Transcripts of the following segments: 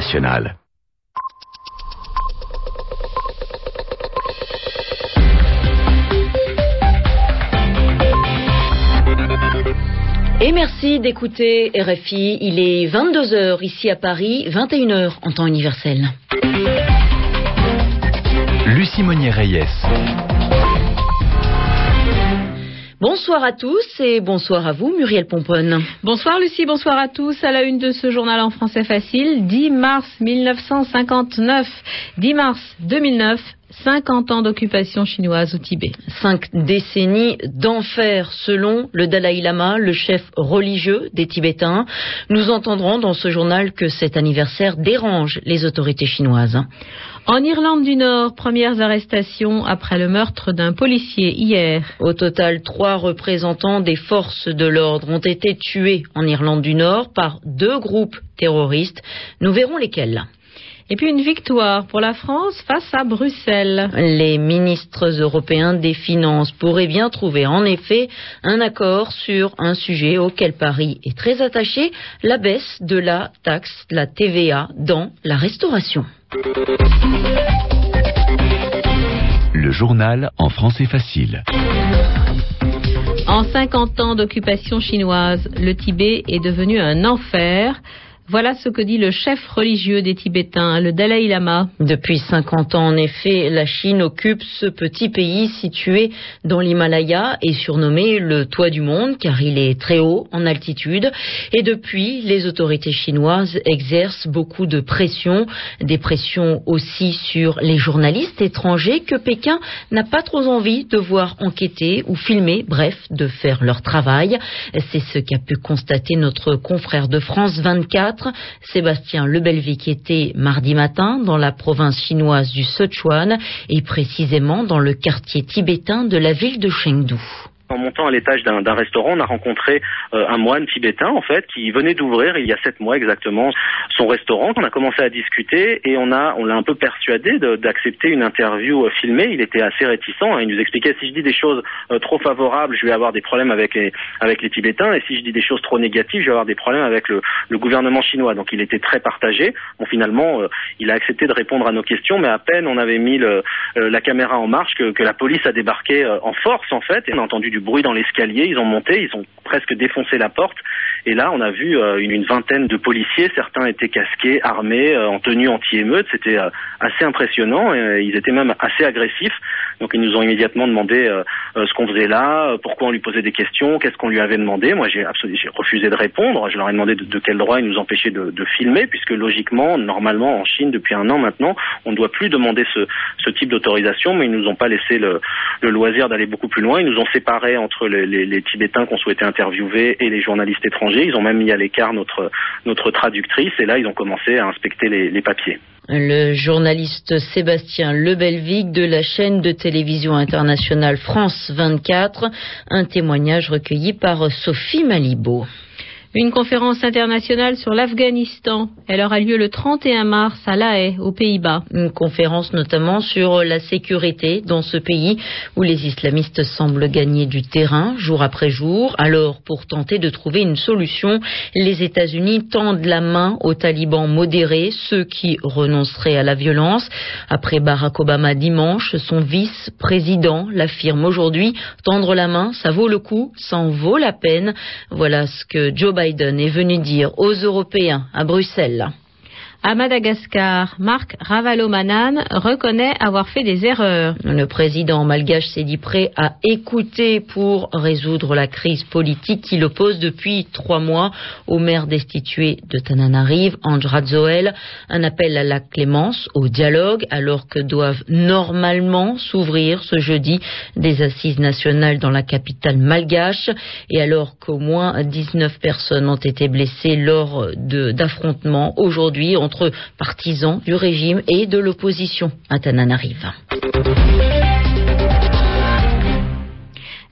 internationale. Et merci d'écouter RFI. Il est 22h ici à Paris, 21h en temps universel. Lucie Monnier-Reyes. Bonsoir à tous et bonsoir à vous, Muriel Pomponne. Bonsoir Lucie, bonsoir à tous. À la une de ce journal en français facile, 10 mars 1959, 10 mars 2009, 50 ans d'occupation chinoise au Tibet. Cinq décennies d'enfer selon le Dalai Lama, le chef religieux des Tibétains. Nous entendrons dans ce journal que cet anniversaire dérange les autorités chinoises. En Irlande du Nord, premières arrestations après le meurtre d'un policier hier. Au total, trois représentants des forces de l'ordre ont été tués en Irlande du Nord par deux groupes terroristes. Nous verrons lesquels. Et puis une victoire pour la France face à Bruxelles. Les ministres européens des Finances pourraient bien trouver en effet un accord sur un sujet auquel Paris est très attaché, la baisse de la taxe, la TVA, dans la restauration. Le journal en français facile. En 50 ans d'occupation chinoise, le Tibet est devenu un enfer. Voilà ce que dit le chef religieux des Tibétains, le Dalai Lama. Depuis 50 ans, en effet, la Chine occupe ce petit pays situé dans l'Himalaya et surnommé le toit du monde car il est très haut en altitude. Et depuis, les autorités chinoises exercent beaucoup de pression, des pressions aussi sur les journalistes étrangers que Pékin n'a pas trop envie de voir enquêter ou filmer, bref, de faire leur travail. C'est ce qu'a pu constater notre confrère de France 24 Sébastien Lebelvic était mardi matin dans la province chinoise du Sichuan et précisément dans le quartier tibétain de la ville de Chengdu. En montant à l'étage d'un restaurant, on a rencontré euh, un moine tibétain en fait qui venait d'ouvrir il y a sept mois exactement son restaurant. On a commencé à discuter et on a on l'a un peu persuadé d'accepter une interview euh, filmée. Il était assez réticent. Hein. Il nous expliquait si je dis des choses euh, trop favorables, je vais avoir des problèmes avec les avec les Tibétains et si je dis des choses trop négatives, je vais avoir des problèmes avec le, gouvernement chinois. Donc il était très partagé. Bon finalement, il a accepté de répondre à nos questions, mais à peine on avait mis la caméra en marche que, que la police a débarqué en force en fait et on a entendu du bruit dans l'escalier, ils ont monté, ils ont presque défoncé la porte. Et là, on a vu euh, une, vingtaine de policiers. Certains étaient casqués, armés, euh, en tenue anti-émeute. C'était euh, assez impressionnant. Et, ils étaient même assez agressifs. Donc, ils nous ont immédiatement demandé ce qu'on faisait là, pourquoi on lui posait des questions, qu'est-ce qu'on lui avait demandé. Moi, j'ai refusé de répondre. Je leur ai demandé de, quel droit ils nous empêchaient de, filmer, puisque logiquement, normalement, en Chine, depuis un an maintenant, on ne doit plus demander ce, type d'autorisation, mais ils nous ont pas laissé le loisir d'aller beaucoup plus loin. Ils nous ont séparés entre les, Tibétains qu'on souhaitait interviewer et les journalistes étrangers. Ils ont même mis à l'écart notre, notre traductrice et là, ils ont commencé à inspecter les, les papiers. Le journaliste Sébastien Lebelvic de la chaîne de télévision internationale France 24, un témoignage recueilli par Sophie Malibaud. Une conférence internationale sur l'Afghanistan. Elle aura lieu le 31 mars à La Haye, aux Pays-Bas. Une conférence notamment sur la sécurité dans ce pays où les islamistes semblent gagner du terrain jour après jour. Alors, pour tenter de trouver une solution, les États-Unis tendent la main aux talibans modérés, ceux qui renonceraient à la violence. Après Barack Obama dimanche, son vice-président l'affirme aujourd'hui. Tendre la main, ça vaut le coup, ça en vaut la peine. Voilà ce que Joe est venu dire aux Européens à Bruxelles. À Madagascar, Marc Ravalomanan reconnaît avoir fait des erreurs. Le président malgache s'est dit prêt à écouter pour résoudre la crise politique qui l'oppose depuis trois mois au maire destitué de Tananarive, Andra Zoel. Un appel à la clémence, au dialogue, alors que doivent normalement s'ouvrir ce jeudi des assises nationales dans la capitale malgache et alors qu'au moins 19 personnes ont été blessées lors d'affrontements aujourd'hui entre partisans du régime et de l'opposition à.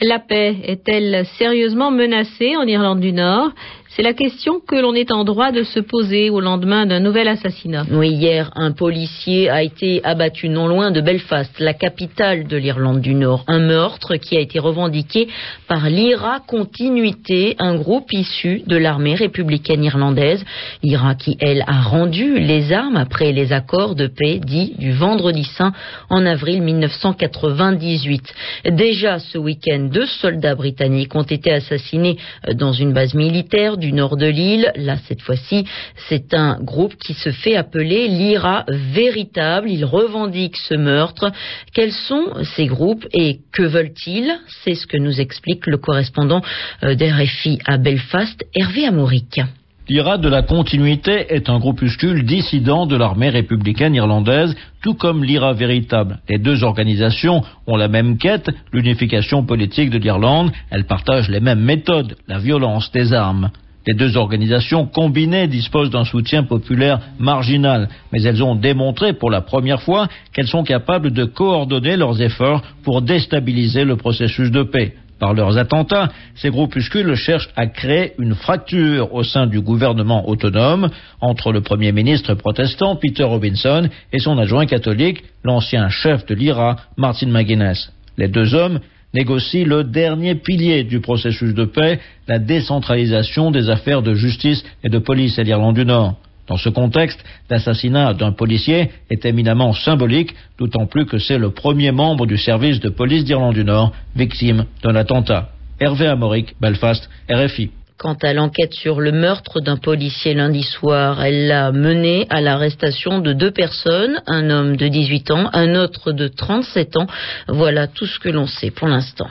La paix est-elle sérieusement menacée en Irlande du Nord? C'est la question que l'on est en droit de se poser au lendemain d'un nouvel assassinat. Oui, hier, un policier a été abattu non loin de Belfast, la capitale de l'Irlande du Nord. Un meurtre qui a été revendiqué par l'IRA Continuité, un groupe issu de l'armée républicaine irlandaise. IRA qui, elle, a rendu les armes après les accords de paix dits du Vendredi Saint en avril 1998. Déjà ce week-end, deux soldats britanniques ont été assassinés dans une base militaire du nord de l'île. Là, cette fois-ci, c'est un groupe qui se fait appeler l'IRA véritable. Il revendique ce meurtre. Quels sont ces groupes et que veulent-ils? C'est ce que nous explique le correspondant euh, d'RFI à Belfast, Hervé Amoric. L'IRA de la continuité est un groupuscule dissident de l'armée républicaine irlandaise, tout comme l'IRA véritable. Les deux organisations ont la même quête, l'unification politique de l'Irlande. Elles partagent les mêmes méthodes, la violence des armes. Les deux organisations combinées disposent d'un soutien populaire marginal, mais elles ont démontré pour la première fois qu'elles sont capables de coordonner leurs efforts pour déstabiliser le processus de paix. Par leurs attentats, ces groupuscules cherchent à créer une fracture au sein du gouvernement autonome entre le Premier ministre protestant Peter Robinson et son adjoint catholique, l'ancien chef de l'IRA, Martin McGuinness. Les deux hommes négocient le dernier pilier du processus de paix, la décentralisation des affaires de justice et de police à l'Irlande du Nord. Dans ce contexte, l'assassinat d'un policier est éminemment symbolique, d'autant plus que c'est le premier membre du service de police d'Irlande du Nord victime d'un attentat. Hervé Amoric, Belfast, RFI. Quant à l'enquête sur le meurtre d'un policier lundi soir, elle a mené à l'arrestation de deux personnes, un homme de 18 ans, un autre de 37 ans. Voilà tout ce que l'on sait pour l'instant.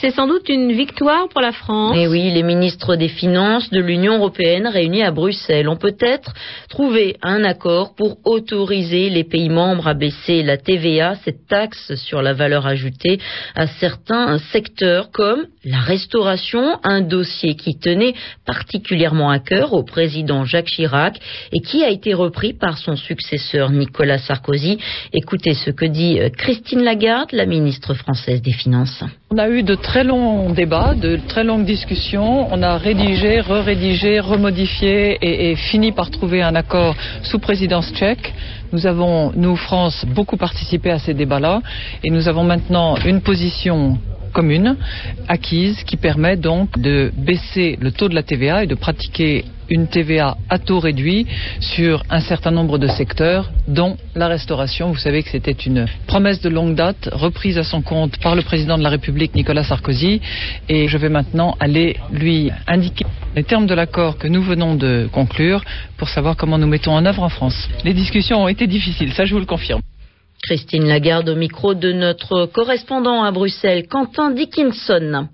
C'est sans doute une victoire pour la France. Et oui, les ministres des Finances de l'Union européenne réunis à Bruxelles ont peut-être trouvé un accord pour autoriser les pays membres à baisser la TVA, cette taxe sur la valeur ajoutée, à certains secteurs comme la restauration, un dossier qui tenait particulièrement à cœur au président Jacques Chirac et qui a été repris par son successeur Nicolas Sarkozy. Écoutez ce que dit Christine Lagarde, la ministre française des Finances. On a eu de très longs débats, de très longues discussions. On a rédigé, re-rédigé, remodifié et, et fini par trouver un accord sous présidence tchèque. Nous avons, nous, France, beaucoup participé à ces débats-là et nous avons maintenant une position commune, acquise, qui permet donc de baisser le taux de la TVA et de pratiquer une TVA à taux réduit sur un certain nombre de secteurs, dont la restauration. Vous savez que c'était une promesse de longue date, reprise à son compte par le président de la République, Nicolas Sarkozy, et je vais maintenant aller lui indiquer les termes de l'accord que nous venons de conclure pour savoir comment nous mettons en œuvre en France. Les discussions ont été difficiles, ça je vous le confirme. Christine Lagarde au micro de notre correspondant à Bruxelles, Quentin Dickinson.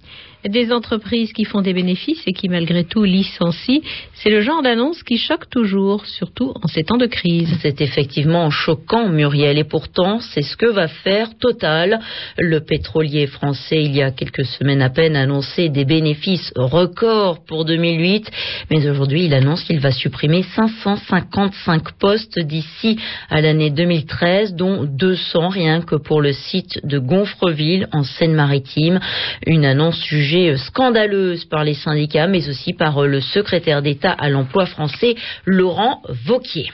Des entreprises qui font des bénéfices et qui malgré tout licencient, c'est le genre d'annonce qui choque toujours, surtout en ces temps de crise. C'est effectivement choquant, Muriel, et pourtant c'est ce que va faire Total. Le pétrolier français, il y a quelques semaines à peine, a annoncé des bénéfices records pour 2008, mais aujourd'hui il annonce qu'il va supprimer 555 postes d'ici à l'année 2013, dont 200 rien que pour le site de Gonfreville en Seine-Maritime. Une annonce jugée scandaleuse par les syndicats, mais aussi par le secrétaire d'État à l'emploi français, Laurent Vauquier.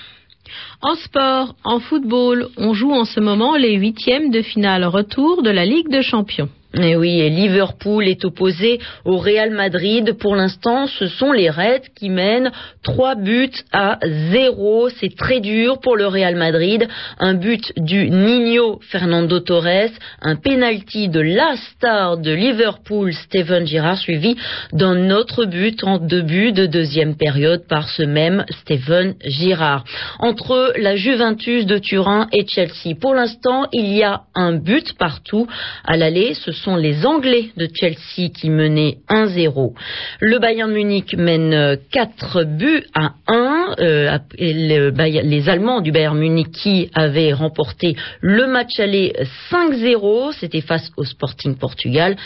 En sport, en football, on joue en ce moment les huitièmes de finale retour de la Ligue de Champions. Et oui, et Liverpool est opposé au Real Madrid. Pour l'instant, ce sont les Reds qui mènent 3 buts à 0. C'est très dur pour le Real Madrid. Un but du Nino Fernando Torres, un penalty de la star de Liverpool, Steven Girard, suivi d'un autre but en début de deuxième période par ce même Steven Girard. Entre la Juventus de Turin et Chelsea, pour l'instant, il y a un but partout à l'aller. Sont les Anglais de Chelsea qui menaient 1-0. Le Bayern Munich mène 4 buts à 1. Euh, et les Allemands du Bayern Munich qui avaient remporté le match aller 5-0. C'était face au Sporting Portugal.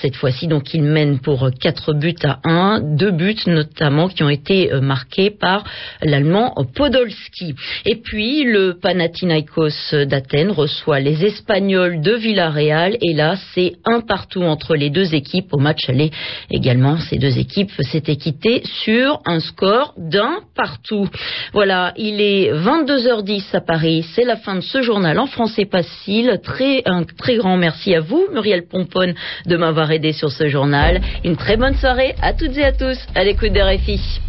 Cette fois-ci, donc, ils mènent pour 4 buts à 1. Deux buts notamment qui ont été marqués par l'Allemand Podolski. Et puis, le Panathinaikos d'Athènes reçoit les Espagnols de Villarreal. Et là, c'est un partout entre les deux équipes au match aller. Également, ces deux équipes s'étaient quittées sur un score d'un partout. Voilà, il est 22h10 à Paris. C'est la fin de ce journal en français facile. Très, un très grand merci à vous, Muriel Pomponne, de m'avoir aidé sur ce journal. Une très bonne soirée à toutes et à tous à l'écoute des RFI.